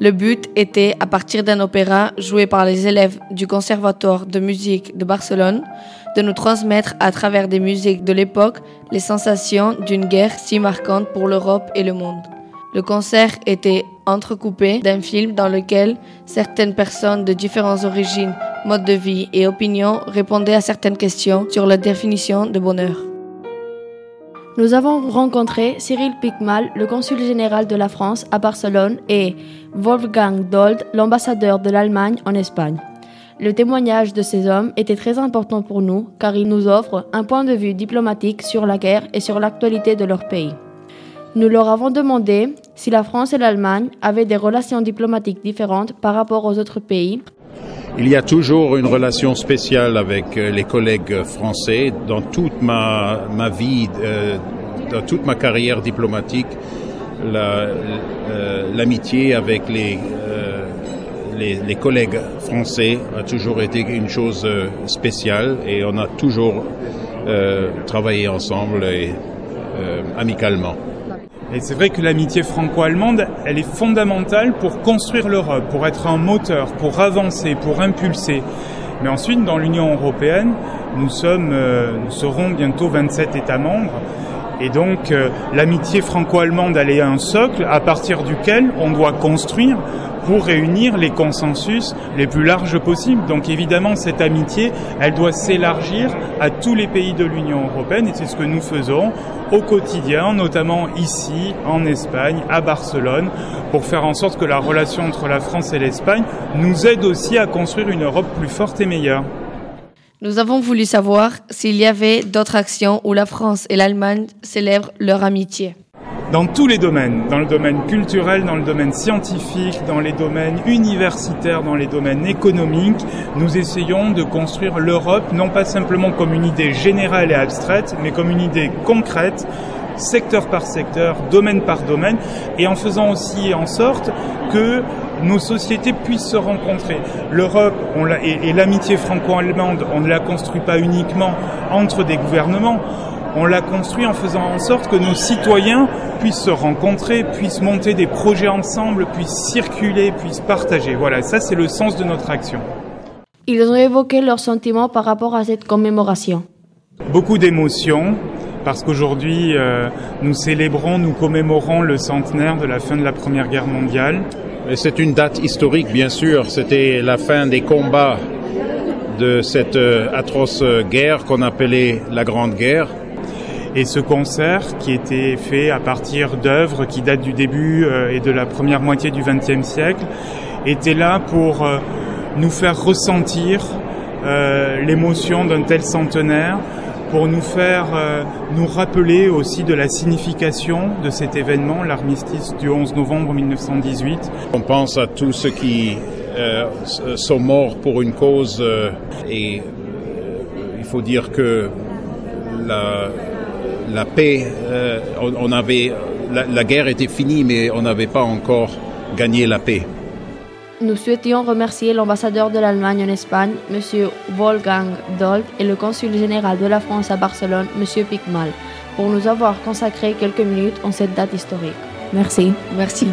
Le but était, à partir d'un opéra joué par les élèves du Conservatoire de musique de Barcelone, de nous transmettre à travers des musiques de l'époque les sensations d'une guerre si marquante pour l'Europe et le monde. Le concert était entrecoupé d'un film dans lequel certaines personnes de différentes origines, modes de vie et opinions répondaient à certaines questions sur la définition de bonheur. Nous avons rencontré Cyril Picmal, le consul général de la France à Barcelone, et Wolfgang Dold, l'ambassadeur de l'Allemagne en Espagne. Le témoignage de ces hommes était très important pour nous car il nous offre un point de vue diplomatique sur la guerre et sur l'actualité de leur pays. Nous leur avons demandé si la France et l'Allemagne avaient des relations diplomatiques différentes par rapport aux autres pays. Il y a toujours une relation spéciale avec euh, les collègues français dans toute ma, ma vie, euh, dans toute ma carrière diplomatique. Euh, l'amitié avec les, les, les, collègues français a toujours été une chose spéciale et on a toujours travaillé ensemble et amicalement. Et c'est vrai que l'amitié franco-allemande, elle est fondamentale pour construire l'Europe, pour être un moteur, pour avancer, pour impulser. Mais ensuite, dans l'Union européenne, nous sommes, euh, nous serons bientôt 27 États membres. Et donc, euh, l'amitié franco-allemande, elle est un socle à partir duquel on doit construire pour réunir les consensus les plus larges possibles. Donc évidemment, cette amitié, elle doit s'élargir à tous les pays de l'Union européenne et c'est ce que nous faisons au quotidien, notamment ici, en Espagne, à Barcelone, pour faire en sorte que la relation entre la France et l'Espagne nous aide aussi à construire une Europe plus forte et meilleure. Nous avons voulu savoir s'il y avait d'autres actions où la France et l'Allemagne célèbrent leur amitié. Dans tous les domaines, dans le domaine culturel, dans le domaine scientifique, dans les domaines universitaires, dans les domaines économiques, nous essayons de construire l'Europe non pas simplement comme une idée générale et abstraite, mais comme une idée concrète secteur par secteur, domaine par domaine, et en faisant aussi en sorte que nos sociétés puissent se rencontrer. L'Europe et, et l'amitié franco-allemande, on ne la construit pas uniquement entre des gouvernements, on l'a construit en faisant en sorte que nos citoyens puissent se rencontrer, puissent monter des projets ensemble, puissent circuler, puissent partager. Voilà, ça c'est le sens de notre action. Ils ont évoqué leurs sentiments par rapport à cette commémoration. Beaucoup d'émotions, parce qu'aujourd'hui euh, nous célébrons, nous commémorons le centenaire de la fin de la Première Guerre mondiale. C'est une date historique, bien sûr. C'était la fin des combats de cette euh, atroce guerre qu'on appelait la Grande Guerre. Et ce concert, qui était fait à partir d'œuvres qui datent du début euh, et de la première moitié du XXe siècle, était là pour euh, nous faire ressentir euh, l'émotion d'un tel centenaire, pour nous faire nous rappeler aussi de la signification de cet événement, l'armistice du 11 novembre 1918. On pense à tous ceux qui sont morts pour une cause et il faut dire que la, paix, euh, on, avait, la, guerre était finie, mais on n'avait pas encore gagné la paix. Nous souhaitions remercier l'ambassadeur de l'Allemagne en Espagne, M. Wolfgang Dold, et le consul général de la France à Barcelone, M. Picmal, pour nous avoir consacré quelques minutes en cette date historique. Merci. Merci.